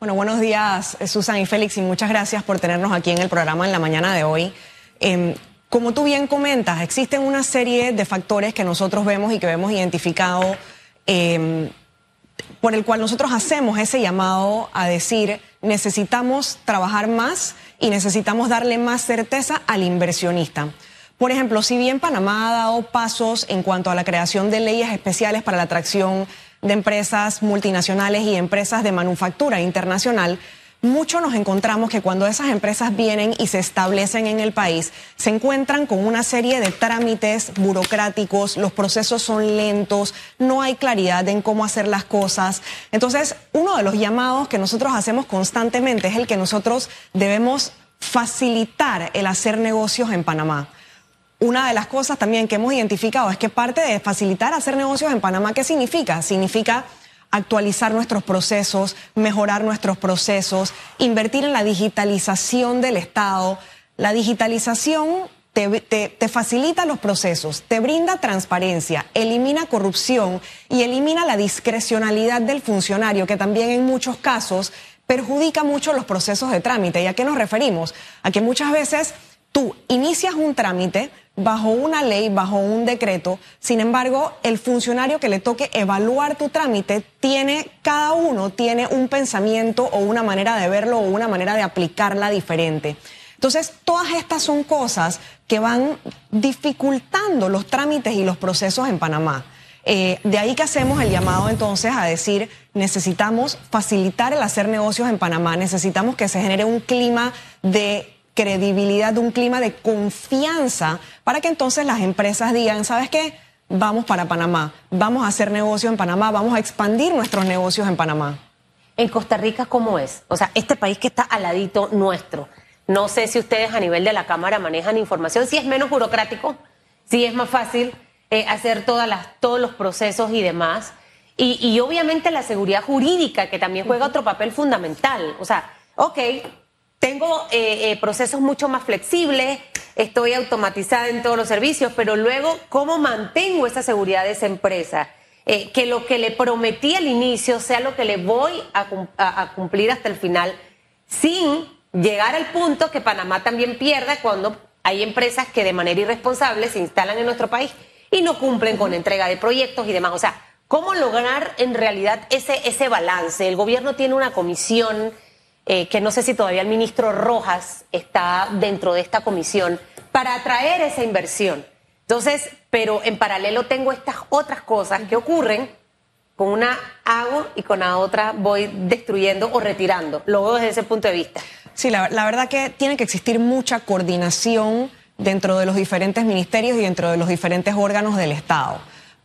Bueno, buenos días, Susan y Félix, y muchas gracias por tenernos aquí en el programa en la mañana de hoy. Em, como tú bien comentas, existen una serie de factores que nosotros vemos y que hemos identificado em, por el cual nosotros hacemos ese llamado a decir necesitamos trabajar más y necesitamos darle más certeza al inversionista. Por ejemplo, si bien Panamá ha dado pasos en cuanto a la creación de leyes especiales para la atracción de empresas multinacionales y empresas de manufactura internacional, mucho nos encontramos que cuando esas empresas vienen y se establecen en el país, se encuentran con una serie de trámites burocráticos, los procesos son lentos, no hay claridad en cómo hacer las cosas. Entonces, uno de los llamados que nosotros hacemos constantemente es el que nosotros debemos facilitar el hacer negocios en Panamá una de las cosas también que hemos identificado es que parte de facilitar hacer negocios en Panamá, ¿qué significa? Significa actualizar nuestros procesos, mejorar nuestros procesos, invertir en la digitalización del Estado. La digitalización te, facilita los procesos, te brinda transparencia, elimina corrupción y elimina la discrecionalidad del funcionario, que también en muchos casos perjudica mucho los procesos de trámite. ¿Y a qué nos referimos? A que muchas veces tú inicias un trámite, bajo una ley, bajo un decreto. Sin embargo, el funcionario que le toque evaluar tu trámite tiene, cada uno tiene un pensamiento o una manera de verlo o una manera de aplicarla diferente. Entonces, todas estas son cosas que van dificultando los trámites y los procesos en Panamá. Eh, de ahí que hacemos el llamado entonces a decir, necesitamos facilitar el hacer negocios en Panamá, necesitamos que se genere un clima de credibilidad, de un clima de confianza para que entonces las empresas digan, ¿sabes qué? Vamos para Panamá, vamos a hacer negocio en Panamá, vamos a expandir nuestros negocios en Panamá. En Costa Rica, ¿cómo es? O sea, este país que está al ladito nuestro. No sé si ustedes a nivel de la Cámara manejan información, si es menos burocrático, si es más fácil eh, hacer todas las, todos los procesos y demás. Y, y obviamente la seguridad jurídica, que también juega otro papel fundamental. O sea, ok, tengo eh, eh, procesos mucho más flexibles, estoy automatizada en todos los servicios, pero luego, ¿cómo mantengo esa seguridad de esa empresa? Eh, que lo que le prometí al inicio sea lo que le voy a, cumplir hasta el final, sin llegar al punto que Panamá también pierda cuando hay empresas que de manera irresponsable se instalan en nuestro país y no cumplen con entrega de proyectos y demás. O sea, ¿cómo lograr en realidad ese, ese balance? El gobierno tiene una comisión eh, que no sé si todavía el ministro Rojas está dentro de esta comisión, para atraer esa inversión. Entonces, pero en paralelo tengo estas otras cosas que ocurren, con una hago y con la otra voy destruyendo o retirando. Lo veo desde ese punto de vista. Sí, la, la verdad que tiene que existir mucha coordinación dentro de los diferentes ministerios y dentro de los diferentes órganos del Estado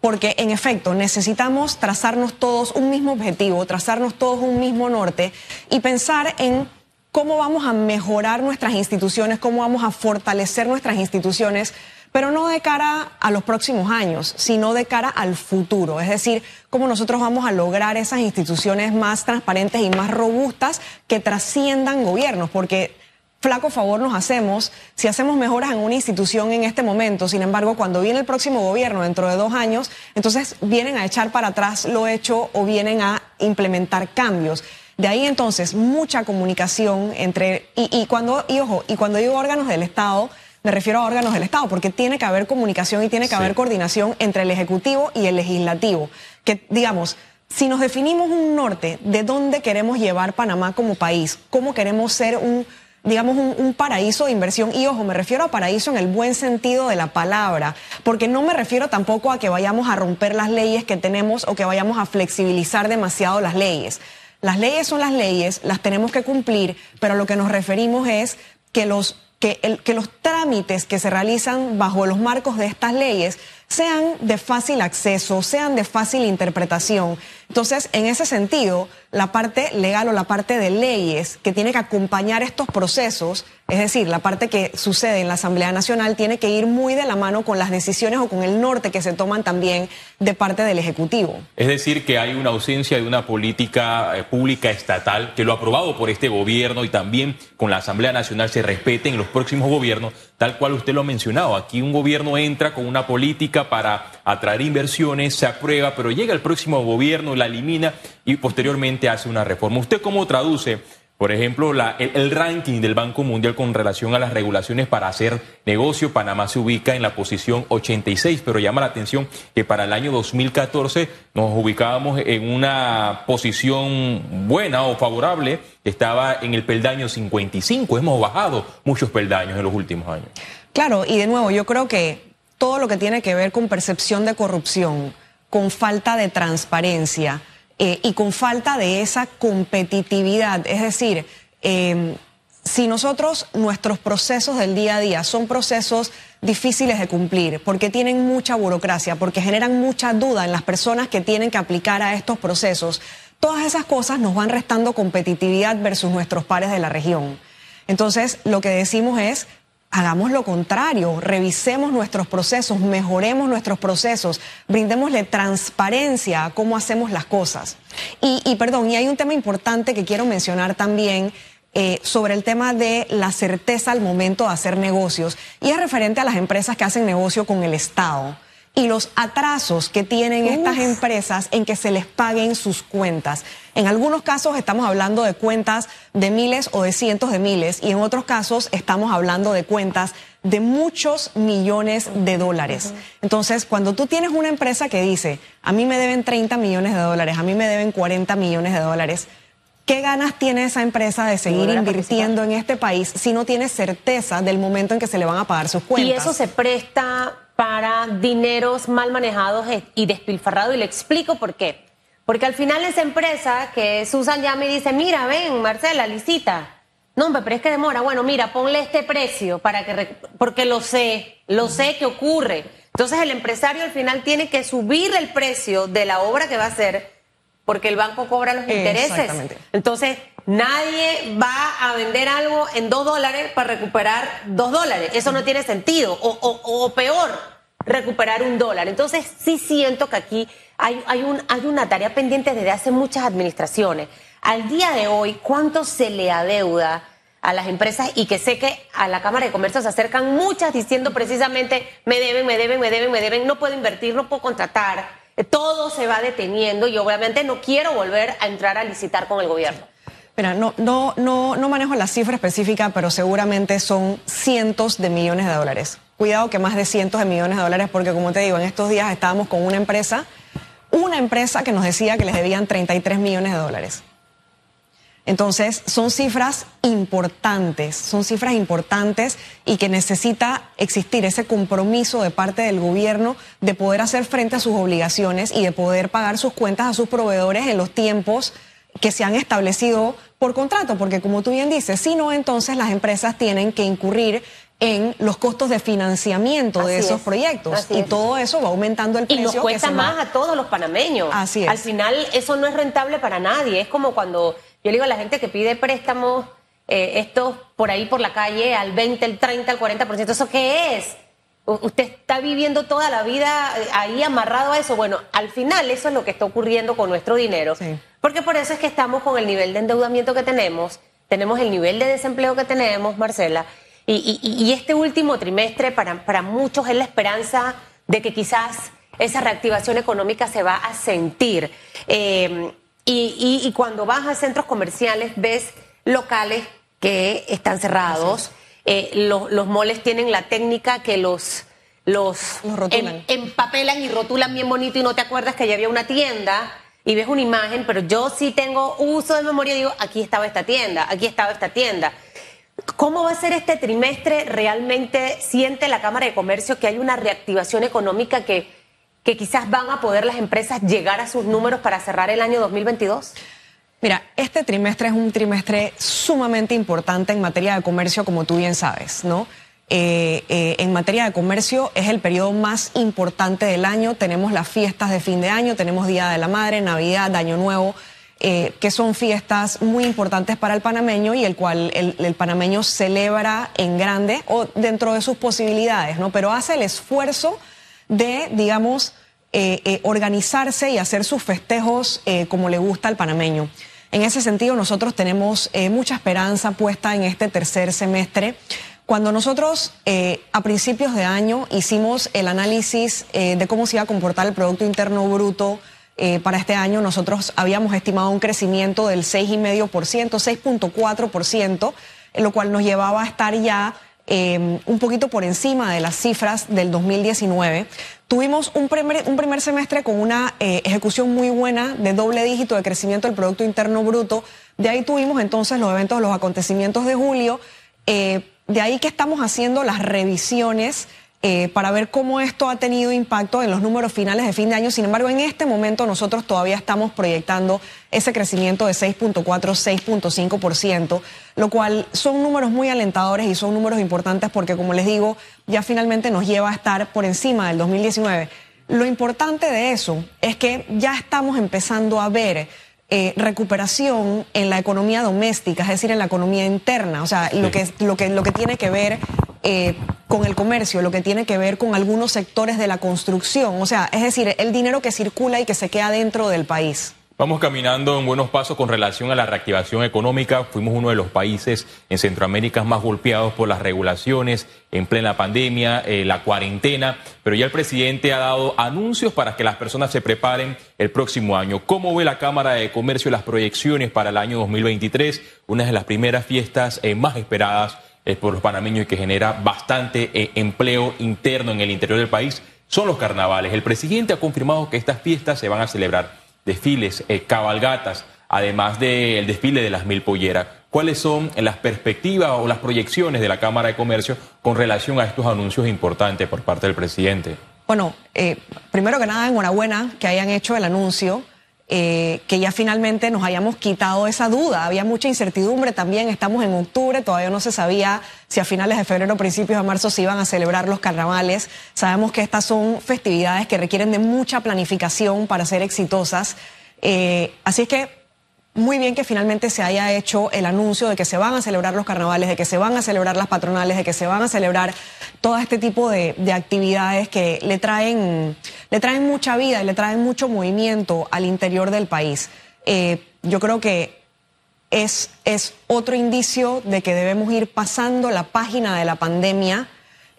porque en efecto necesitamos trazarnos todos un mismo objetivo, trazarnos todos un mismo norte y pensar en cómo vamos a mejorar nuestras instituciones, cómo vamos a fortalecer nuestras instituciones, pero no de cara a los próximos años, sino de cara al futuro. Es decir, cómo nosotros vamos a lograr esas instituciones más transparentes y más robustas que trasciendan gobiernos, porque flaco favor nos hacemos si hacemos mejoras en una institución en este momento. Sin embargo, cuando viene el próximo gobierno dentro de dos años, entonces vienen a echar para atrás lo hecho o vienen a implementar cambios. De ahí entonces mucha comunicación entre y, cuando y ojo y cuando digo órganos del Estado me refiero a órganos del Estado porque tiene que haber comunicación y tiene que haber coordinación entre el ejecutivo y el legislativo. Que digamos si nos definimos un norte de dónde queremos llevar Panamá como país, cómo queremos ser un digamos, un, paraíso de inversión. Y ojo, me refiero a paraíso en el buen sentido de la palabra, porque no me refiero tampoco a que vayamos a romper las leyes que tenemos o que vayamos a flexibilizar demasiado las leyes. Las leyes son las leyes, las tenemos que cumplir, pero lo que nos referimos es que los, que, el, que los trámites que se realizan bajo los marcos de estas leyes sean de fácil acceso, sean de fácil interpretación. Entonces, en ese sentido, la parte legal o la parte de leyes que tiene que acompañar estos procesos, es decir, la parte que sucede en la Asamblea Nacional, tiene que ir muy de la mano con las decisiones o con el norte que se toman también de parte del Ejecutivo. Es decir, que hay una ausencia de una política eh, pública estatal que lo ha aprobado por este gobierno y también con la Asamblea Nacional se respete en los próximos gobiernos, tal cual usted lo ha mencionado. Aquí un gobierno entra con una política para atraer inversiones, se aprueba, pero llega el próximo gobierno la elimina y posteriormente hace una reforma. ¿Usted cómo traduce? Por ejemplo, el, ranking del Banco Mundial con relación a las regulaciones para hacer negocio, Panamá se ubica en la posición 86, pero llama la atención que para el año 2014 nos ubicábamos en una posición buena o favorable, estaba en el peldaño 55, hemos bajado muchos peldaños en los últimos años. Claro, y de nuevo, yo creo que todo lo que tiene que ver con percepción de corrupción, con falta de transparencia, eh, y con falta de esa competitividad. Es decir, em, si nosotros, nuestros procesos del día a día son procesos difíciles de cumplir, porque tienen mucha burocracia, porque generan mucha duda en las personas que tienen que aplicar a estos procesos, todas esas cosas nos van restando competitividad versus nuestros pares de la región. Entonces, lo que decimos es, hagamos lo contrario, revisemos nuestros procesos, mejoremos nuestros procesos, brindémosle transparencia a cómo hacemos las cosas. Y, perdón, y hay un tema importante que quiero mencionar también. Eh, sobre el tema de la certeza al momento de hacer negocios y es referente a las empresas que hacen negocio con el Estado y los atrasos que tienen estas empresas en que se les paguen sus cuentas. En algunos casos estamos hablando de cuentas de miles o de cientos de miles y en otros casos estamos hablando de cuentas de muchos millones de dólares. Entonces, cuando tú tienes una empresa que dice, a mí me deben 30 millones de dólares, a mí me deben 40 millones de dólares, ¿Qué ganas tiene esa empresa de seguir invirtiendo en este país si no tiene certeza del momento en que se le van a pagar sus cuentas? Y eso se presta para dineros mal manejados y despilfarrados. Y le explico por qué. Porque al final esa empresa que Susan ya me dice, mira, ven, Marcela, licita. No, pero es que demora. Bueno, mira, ponle este precio para que porque lo sé, lo sé que ocurre. Entonces el empresario al final tiene que subir el precio de la obra que va a hacer porque el banco cobra los intereses. Entonces nadie va a vender algo en dos dólares para recuperar dos dólares. Eso no tiene sentido. O, o, peor, recuperar un dólar. Entonces sí siento que aquí hay, hay, un, hay una tarea pendiente desde hace muchas administraciones. Al día de hoy, ¿cuánto se le adeuda a las empresas? Y que sé que a la Cámara de Comercio se acercan muchas diciendo precisamente, me deben, me deben, me deben, me deben, no puedo invertir, no puedo contratar. Todo se va deteniendo y obviamente no quiero volver a entrar a licitar con el gobierno. Mira, no, no, no, no manejo la cifra específica, pero seguramente son cientos de millones de dólares. Cuidado que más de cientos de millones de dólares, porque como te digo, en estos días estábamos con una empresa, una empresa que nos decía que les debían 33 millones de dólares. Entonces, son cifras importantes, son cifras importantes y que necesita existir ese compromiso de parte del gobierno de poder hacer frente a sus obligaciones y de poder pagar sus cuentas a sus proveedores en los tiempos que se han establecido por contrato, porque como tú bien dices, si no, entonces las empresas tienen que incurrir en los costos de financiamiento de esos proyectos y todo eso va aumentando el precio. Y nos cuesta más a todos los panameños. Así es. Al final eso no es rentable para nadie. Es como cuando yo le digo a la gente que pide préstamos eh, estos por ahí por la calle al 20, el 30, al 40%. ¿Eso qué es? Usted está viviendo toda la vida ahí amarrado a eso. Bueno, al final eso es lo que está ocurriendo con nuestro dinero. Porque por eso es que estamos con el nivel de endeudamiento que tenemos, tenemos el nivel de desempleo que tenemos, Marcela, y, este último trimestre para, para muchos es la esperanza de que quizás esa reactivación económica se va a sentir. Eh, y, cuando vas a centros comerciales ves locales que están cerrados. Eh, los, los moles tienen la técnica que los los, em, empapelan y rotulan bien bonito y no te acuerdas que ya había una tienda y ves una imagen, pero yo sí tengo uso de memoria digo, aquí estaba esta tienda, aquí estaba esta tienda. ¿Cómo va a ser este trimestre? ¿Realmente siente la Cámara de Comercio que hay una reactivación económica que, que quizás van a poder las empresas llegar a sus números para cerrar el año 2022? Mira, este trimestre es un trimestre sumamente importante en materia de comercio, como tú bien sabes, ¿no? Eh, eh, en materia de comercio es el periodo más importante del año. Tenemos las fiestas de fin de año, tenemos Día de la Madre, Navidad, Año Nuevo. Eh, que son fiestas muy importantes para el panameño y el cual el, panameño celebra en grande o dentro de sus posibilidades, ¿no? Pero hace el esfuerzo de, digamos, eh, organizarse y hacer sus festejos como le gusta al panameño. En ese sentido, nosotros tenemos mucha esperanza puesta en este tercer semestre. Cuando nosotros a principios de año hicimos el análisis de cómo se iba a comportar el Producto Interno Bruto eh, para este año nosotros habíamos estimado un crecimiento del 6,5%, 6.4%, lo cual nos llevaba a estar ya eh, un poquito por encima de las cifras del 2019. Tuvimos un primer, un primer semestre con una eh, ejecución muy buena de doble dígito de crecimiento del Producto Interno Bruto. De ahí tuvimos entonces los eventos, los acontecimientos de julio. De ahí que estamos haciendo las revisiones eh, para ver cómo esto ha tenido impacto en los números finales de fin de año. Sin embargo, en este momento nosotros todavía estamos proyectando ese crecimiento de 6.4, 6.5%, lo cual son números muy alentadores y son números importantes porque, como les digo, ya finalmente nos lleva a estar por encima del 2019. Lo importante de eso es que ya estamos empezando a ver eh, recuperación en la economía doméstica, es decir, en la economía interna, o sea, lo que, lo que, lo que tiene que ver eh, con el comercio, lo que tiene que ver con algunos sectores de la construcción, o sea, es decir, el dinero que circula y que se queda dentro del país. Vamos caminando en buenos pasos con relación a la reactivación económica. Fuimos uno de los países en Centroamérica más golpeados por las regulaciones en plena pandemia, eh, la cuarentena, pero ya el presidente ha dado anuncios para que las personas se preparen el próximo año. ¿Cómo ve la Cámara de Comercio las proyecciones para el año 2023? Una de las primeras fiestas eh, más esperadas por los panameños y que genera bastante eh, empleo interno en el interior del país son los carnavales. El presidente ha confirmado que estas fiestas se van a celebrar desfiles, eh, cabalgatas, además del desfile de las mil polleras. ¿Cuáles son las perspectivas o las proyecciones de la Cámara de Comercio con relación a estos anuncios importantes por parte del presidente? Bueno, eh, primero que nada, enhorabuena que hayan hecho el anuncio. Eh, que ya finalmente nos hayamos quitado esa duda. Había mucha incertidumbre también, estamos en octubre, todavía no se sabía si a finales de febrero o principios de marzo se iban a celebrar los carnavales. Sabemos que estas son festividades que requieren de mucha planificación para ser exitosas. Eh, así es que muy bien que finalmente se haya hecho el anuncio de que se van a celebrar los carnavales, de que se van a celebrar las patronales, de que se van a celebrar todo este tipo de, actividades que le traen, le traen mucha vida y le traen mucho movimiento al interior del país. Eh, yo creo que es, es otro indicio de que debemos ir pasando la página de la pandemia.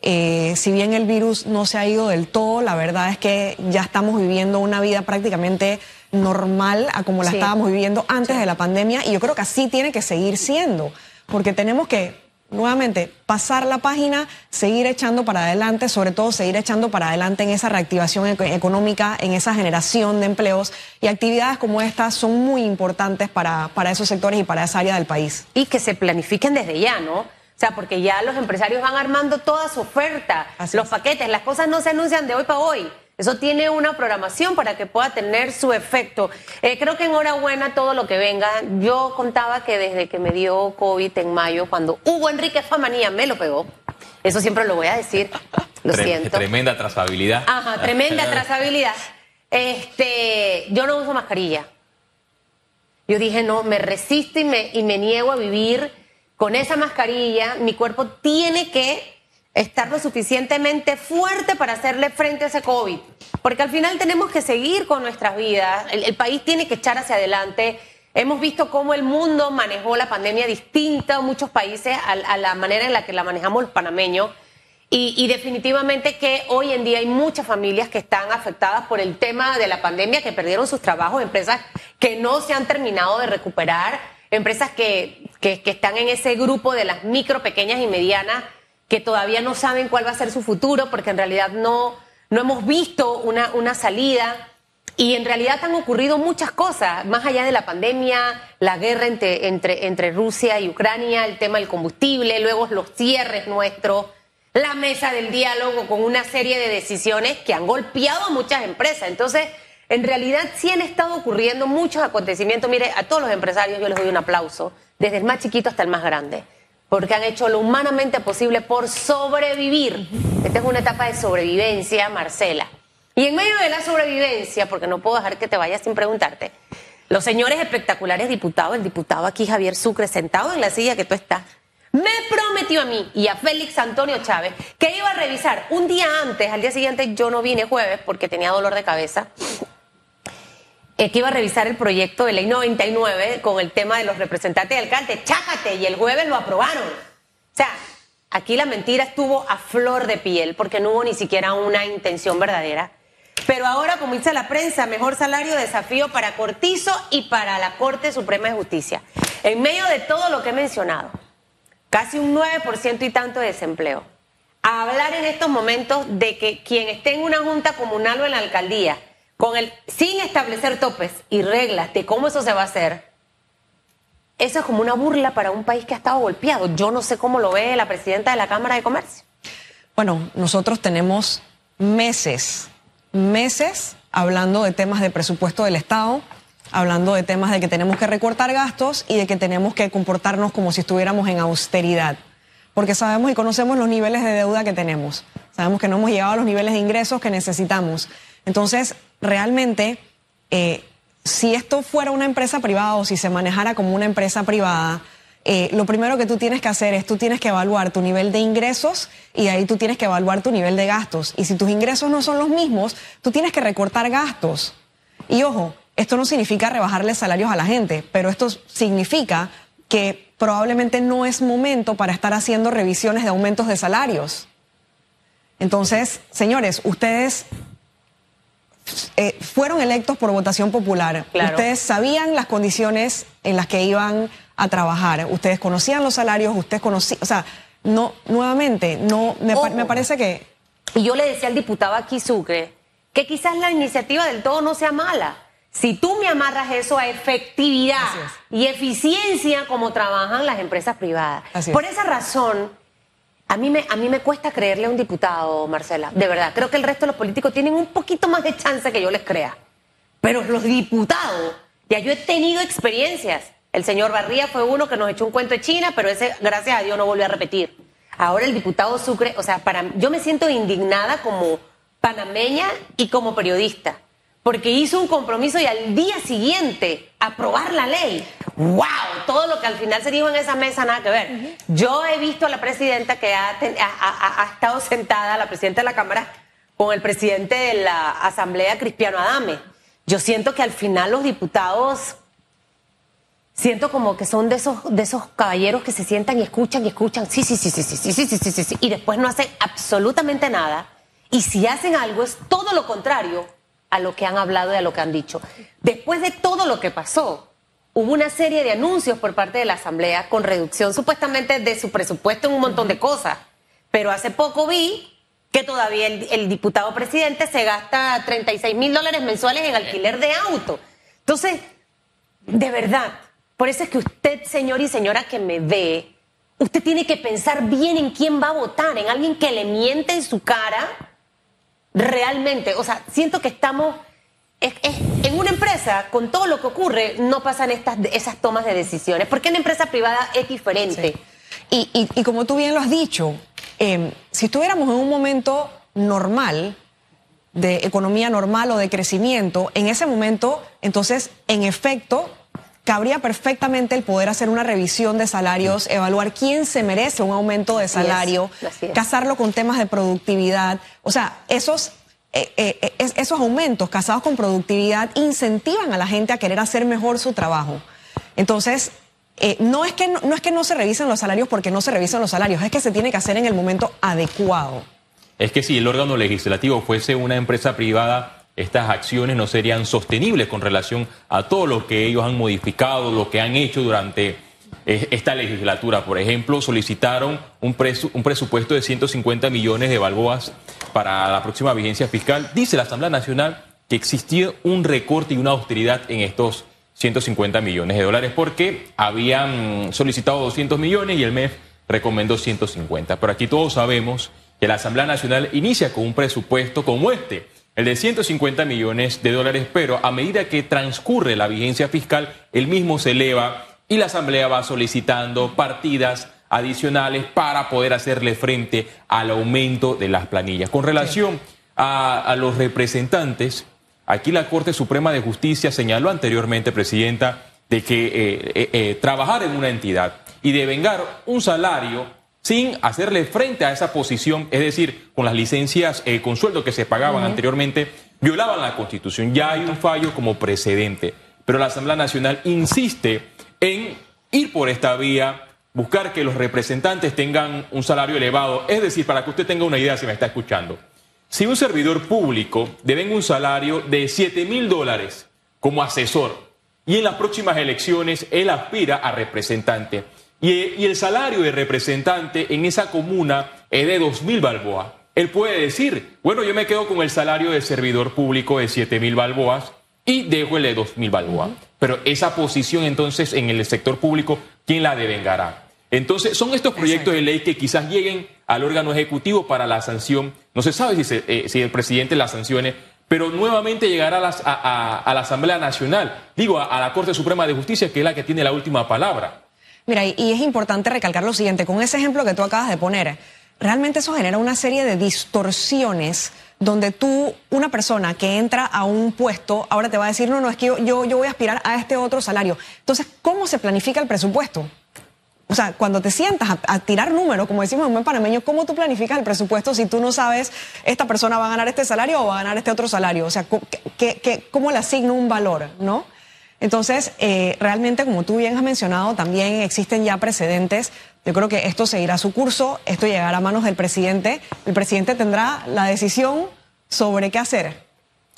Eh, si bien el virus no se ha ido del todo, la verdad es que ya estamos viviendo una vida prácticamente normal a como la estábamos viviendo antes de la pandemia y yo creo que así tiene que seguir siendo, porque tenemos que nuevamente pasar la página, seguir echando para adelante, sobre todo seguir echando para adelante en esa reactivación económica, en esa generación de empleos y actividades como estas son muy importantes para, para esos sectores y para esa área del país. Y que se planifiquen desde ya, ¿no? O sea, porque ya los empresarios van armando toda su oferta, los paquetes, las cosas no se anuncian de hoy para hoy. Eso tiene una programación para que pueda tener su efecto. Eh, creo que enhorabuena todo lo que venga. Yo contaba que desde que me dio COVID en mayo, cuando Hugo Enrique Famanía me lo pegó, eso siempre lo voy a decir, lo siento. Tremenda trazabilidad. Ajá, tremenda trazabilidad. Este, yo no uso mascarilla. Yo dije, no, me resisto y me, y me niego a vivir con esa mascarilla. Mi cuerpo tiene que estar lo suficientemente fuerte para hacerle frente a ese COVID. Porque al final tenemos que seguir con nuestras vidas, el, país tiene que echar hacia adelante. Hemos visto cómo el mundo manejó la pandemia distinta, muchos países, a, la manera en la que la manejamos los panameños. Y, y, definitivamente que hoy en día hay muchas familias que están afectadas por el tema de la pandemia, que perdieron sus trabajos, empresas que no se han terminado de recuperar, empresas que, que, que están en ese grupo de las micro, pequeñas y medianas que todavía no saben cuál va a ser su futuro porque en realidad no, no hemos visto una, una salida. Y en realidad han ocurrido muchas cosas, más allá de la pandemia, la guerra entre, entre, entre Rusia y Ucrania, el tema del combustible, luego los cierres nuestros, la mesa del diálogo con una serie de decisiones que han golpeado a muchas empresas. Entonces, en realidad sí han estado ocurriendo muchos acontecimientos. Mire, a todos los empresarios yo les doy un aplauso, desde el más chiquito hasta el más grande porque han hecho lo humanamente posible por sobrevivir. Esta es una etapa de sobrevivencia, Marcela. Y en medio de la sobrevivencia, porque no puedo dejar que te vayas sin preguntarte, los señores espectaculares diputados, el diputado aquí Javier Sucre, sentado en la silla que tú estás, me prometió a mí y a Félix Antonio Chávez que iba a revisar un día antes, al día siguiente yo no vine jueves porque tenía dolor de cabeza, eh, que iba a revisar el proyecto de ley 99 con el tema de los representantes de alcalde. Chájate, y el jueves lo aprobaron. O sea, aquí la mentira estuvo a flor de piel porque no hubo ni siquiera una intención verdadera. Pero ahora, como dice la prensa, mejor salario desafío para Cortizo y para la Corte Suprema de Justicia. En medio de todo lo que he mencionado, casi un 9% y tanto de desempleo. hablar en estos momentos de que quien esté en una junta comunal o en la alcaldía, con el, sin establecer topes y reglas de cómo eso se va a hacer, eso es como una burla para un país que ha estado golpeado. Yo no sé cómo lo ve la presidenta de la Cámara de Comercio. Bueno, nosotros tenemos meses, meses hablando de temas de presupuesto del Estado, hablando de temas de que tenemos que recortar gastos y de que tenemos que comportarnos como si estuviéramos en austeridad. Porque sabemos y conocemos los niveles de deuda que tenemos. Sabemos que no hemos llegado a los niveles de ingresos que necesitamos. Entonces, realmente, eh, si esto fuera una empresa privada o si se manejara como una empresa privada, eh, lo primero que tú tienes que hacer es tú tienes que evaluar tu nivel de ingresos y ahí tú tienes que evaluar tu nivel de gastos. Y si tus ingresos no son los mismos, tú tienes que recortar gastos. Y ojo, esto no significa rebajarle salarios a la gente, pero esto significa que probablemente no es momento para estar haciendo revisiones de aumentos de salarios. Entonces, señores, ustedes eh, fueron electos por votación popular. Ustedes sabían las condiciones en las que iban a trabajar. Ustedes conocían los salarios, ustedes conocían, o sea, no, nuevamente, no, me, me parece que... Y yo le decía al diputado aquí Sucre que quizás la iniciativa del todo no sea mala. Si tú me amarras eso a efectividad y eficiencia como trabajan las empresas privadas. Por esa razón, a mí, me, a mí me cuesta creerle a un diputado, Marcela. De verdad, creo que el resto de los políticos tienen un poquito más de chance que yo les crea. Pero los diputados, ya yo he tenido experiencias el señor Barría fue uno que nos echó un cuento de China, pero ese, gracias a Dios, no volvió a repetir. Ahora el diputado Sucre, o sea, para, yo me siento indignada como panameña y como periodista, porque hizo un compromiso y al día siguiente aprobar la ley. ¡Wow! Todo lo que al final se dijo en esa mesa, nada que ver. Yo he visto a la presidenta que ha, ha, estado sentada, la presidenta de la Cámara, con el presidente de la Asamblea, Cristiano Adame. Yo siento que al final los diputados siento como que son de esos, de esos caballeros que se sientan y escuchan y escuchan, sí, sí, sí, sí, sí, sí, sí, sí, sí, sí, sí, y después no hacen absolutamente nada. Y si hacen algo es todo lo contrario a lo que han hablado y a lo que han dicho. Después de todo lo que pasó, hubo una serie de anuncios por parte de la Asamblea con reducción supuestamente de su presupuesto en un montón de cosas. Pero hace poco vi que todavía el, el diputado presidente se gasta 36 mil dólares mensuales en alquiler de auto. Entonces, de verdad, por eso es que usted, señor y señora que me ve, usted tiene que pensar bien en quién va a votar, en alguien que le miente en su cara realmente. O sea, siento que estamos en una empresa, con todo lo que ocurre, no pasan estas, esas tomas de decisiones, porque en la empresa privada es diferente. Y, como tú bien lo has dicho, em, si estuviéramos en un momento normal, de economía normal o de crecimiento, en ese momento, entonces, en efecto, cabría perfectamente el poder hacer una revisión de salarios, evaluar quién se merece un aumento de salario, casarlo con temas de productividad. O sea, esos, eh, eh, esos aumentos casados con productividad incentivan a la gente a querer hacer mejor su trabajo. Entonces, eh, no, es que no, es que no se revisen los salarios porque no se revisan los salarios, es que se tiene que hacer en el momento adecuado. Es que si el órgano legislativo fuese una empresa privada, estas acciones no serían sostenibles con relación a todo lo que ellos han modificado, lo que han hecho durante eh, esta legislatura. Por ejemplo, solicitaron un, presupuesto de 150 millones de balboas para la próxima vigencia fiscal. Dice la Asamblea Nacional que existía un recorte y una austeridad en estos 150 millones de dólares porque habían solicitado 200 millones y el MEF recomendó 150. Pero aquí todos sabemos que la Asamblea Nacional inicia con un presupuesto como este el de 150 millones de dólares, pero a medida que transcurre la vigencia fiscal, el mismo se eleva y la Asamblea va solicitando partidas adicionales para poder hacerle frente al aumento de las planillas. Con relación a, los representantes, aquí la Corte Suprema de Justicia señaló anteriormente, Presidenta, de que eh, eh, eh, trabajar en una entidad y devengar un salario sin hacerle frente a esa posición, es decir, con las licencias eh, con sueldo que se pagaban anteriormente, violaban la Constitución. Ya hay un fallo como precedente, pero la Asamblea Nacional insiste en ir por esta vía, buscar que los representantes tengan un salario elevado, es decir, para que usted tenga una idea si me está escuchando. si un servidor público debe un salario de 7 mil dólares como asesor y en las próximas elecciones él aspira a representante y, el salario de representante en esa comuna es de 2 mil balboas, él puede decir, bueno, yo me quedo con el salario de servidor público de 7 mil balboas y dejo el de 2 mil balboas. Pero esa posición entonces en el sector público, ¿quién la devengará? Entonces, son estos proyectos de ley que quizás lleguen al órgano ejecutivo para la sanción. No se sabe si, eh, si el presidente la sancione, pero nuevamente llegará a, la Asamblea Nacional, digo, a, la Corte Suprema de Justicia, que es la que tiene la última palabra. Mira, y, es importante recalcar lo siguiente, con ese ejemplo que tú acabas de poner, realmente eso genera una serie de distorsiones donde tú, una persona que entra a un puesto, ahora te va a decir, no, no, es que yo, yo, yo voy a aspirar a este otro salario. Entonces, ¿cómo se planifica el presupuesto? O sea, cuando te sientas a, tirar números, como decimos en buen panameño, ¿cómo tú planificas el presupuesto si tú no sabes esta persona va a ganar este salario o va a ganar este otro salario? O sea, cómo le asigno un valor, no? Entonces, eh, realmente, como tú bien has mencionado, también existen ya precedentes. Yo creo que esto seguirá su curso, esto llegará a manos del presidente. El presidente tendrá la decisión sobre qué hacer.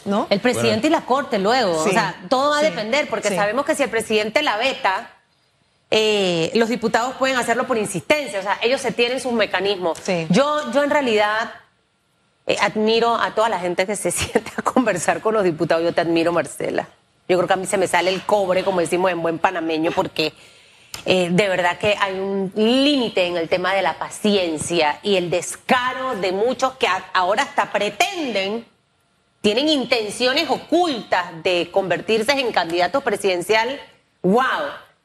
¿No? El presidente y la corte luego. o sea, todo va a depender, porque sabemos que si el presidente la veta, eh, los diputados pueden hacerlo por insistencia, o sea, ellos se tienen sus mecanismos. Yo, yo en realidad eh, admiro a toda la gente que se siente a conversar con los diputados. Yo te admiro, Marcela. Yo creo que a mí se me sale el cobre, como decimos en buen panameño, porque eh, de verdad que hay un límite en el tema de la paciencia y el descaro de muchos que ahora hasta pretenden, tienen intenciones ocultas de convertirse en candidato presidencial. ¡Wow!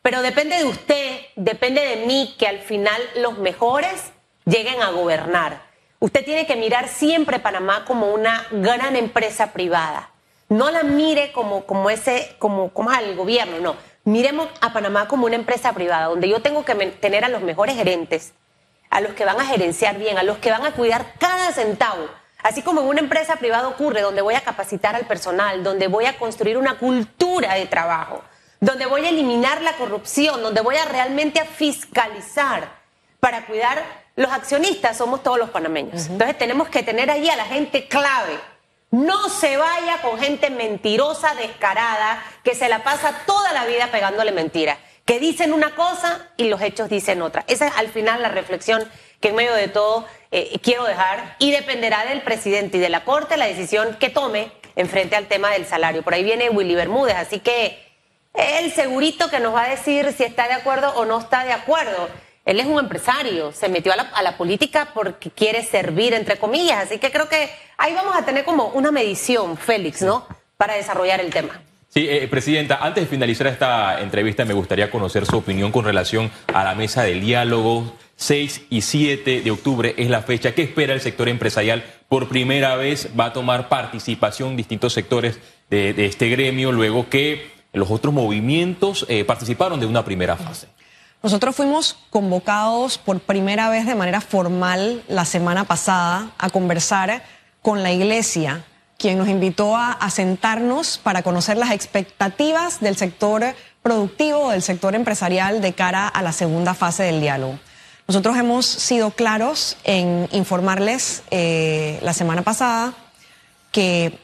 Pero depende de usted, depende de mí que al final los mejores lleguen a gobernar. Usted tiene que mirar siempre Panamá como una gran empresa privada. No la mire como, como ese, como, como al gobierno, no. Miremos a Panamá como una empresa privada, donde yo tengo que tener a los mejores gerentes, a los que van a gerenciar bien, a los que van a cuidar cada centavo. Así como en una empresa privada ocurre, donde voy a capacitar al personal, donde voy a construir una cultura de trabajo donde voy a eliminar la corrupción, donde voy a realmente a fiscalizar para cuidar los accionistas, somos todos los panameños. Entonces tenemos que tener ahí a la gente clave. No se vaya con gente mentirosa, descarada, que se la pasa toda la vida pegándole mentiras, que dicen una cosa y los hechos dicen otra. Esa es al final la reflexión que en medio de todo eh, quiero dejar y dependerá del presidente y de la Corte la decisión que tome en frente al tema del salario. Por ahí viene Willy Bermúdez, así que el segurito que nos va a decir si está de acuerdo o no está de acuerdo. Él es un empresario, se metió a la, política porque quiere servir, entre comillas. Así que creo que ahí vamos a tener como una medición, Félix, ¿no? Para desarrollar el tema. Sí, eh, Presidenta, antes de finalizar esta entrevista me gustaría conocer su opinión con relación a la mesa del diálogo. 6 y 7 de octubre es la fecha. ¿Qué espera el sector empresarial? Por primera vez va a tomar participación distintos sectores de, de este gremio, luego que los otros movimientos eh, participaron de una primera fase. Nosotros fuimos convocados por primera vez de manera formal la semana pasada a conversar con la iglesia, quien nos invitó a, sentarnos para conocer las expectativas del sector productivo, del sector empresarial de cara a la segunda fase del diálogo. Nosotros hemos sido claros en informarles eh, la semana pasada que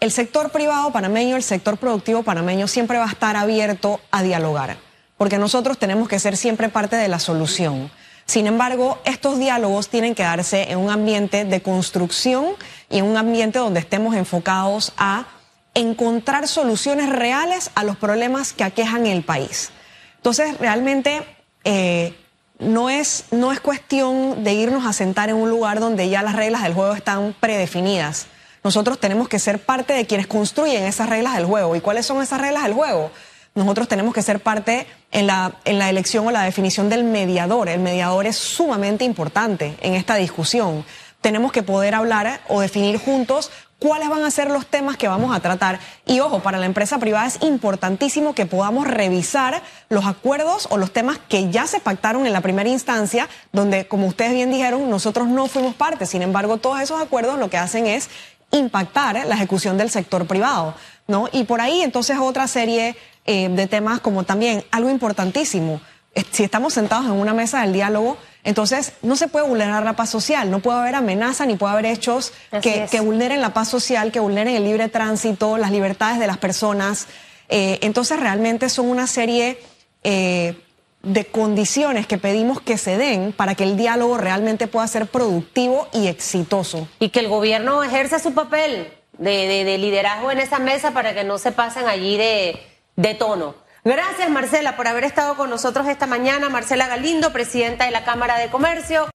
el sector privado panameño, el sector productivo panameño siempre va a estar abierto a dialogar, porque nosotros tenemos que ser siempre parte de la solución. Sin embargo, estos diálogos tienen que darse en un ambiente de construcción y en un ambiente donde estemos enfocados a encontrar soluciones reales a los problemas que aquejan el país. Entonces, realmente eh, no, es, no es cuestión de irnos a sentar en un lugar donde ya las reglas del juego están predefinidas nosotros tenemos que ser parte de quienes construyen esas reglas del juego. ¿Y cuáles son esas reglas del juego? Nosotros tenemos que ser parte en la, en la elección o la definición del mediador. El mediador es sumamente importante en esta discusión. Tenemos que poder hablar o definir juntos cuáles van a ser los temas que vamos a tratar. Y ojo, para la empresa privada es importantísimo que podamos revisar los acuerdos o los temas que ya se pactaron en la primera instancia, donde, como ustedes bien dijeron, nosotros no fuimos parte. Sin embargo, todos esos acuerdos lo que hacen es impactar la ejecución del sector privado, ¿no? Y por ahí entonces otra serie eh, de temas como también algo importantísimo. Si estamos sentados en una mesa del diálogo, Entonces, no se puede vulnerar la paz social, no puede haber amenaza ni puede haber hechos que, que, vulneren la paz social, que vulneren el libre tránsito, las libertades de las personas. Eh, entonces, realmente son una serie eh, de condiciones que pedimos que se den para que el diálogo realmente pueda ser productivo y exitoso. Y que el gobierno ejerza su papel de, liderazgo en esa mesa para que no se pasen allí de, de tono. Gracias, Marcela, por haber estado con nosotros esta mañana. Marcela Galindo, presidenta de la Cámara de Comercio.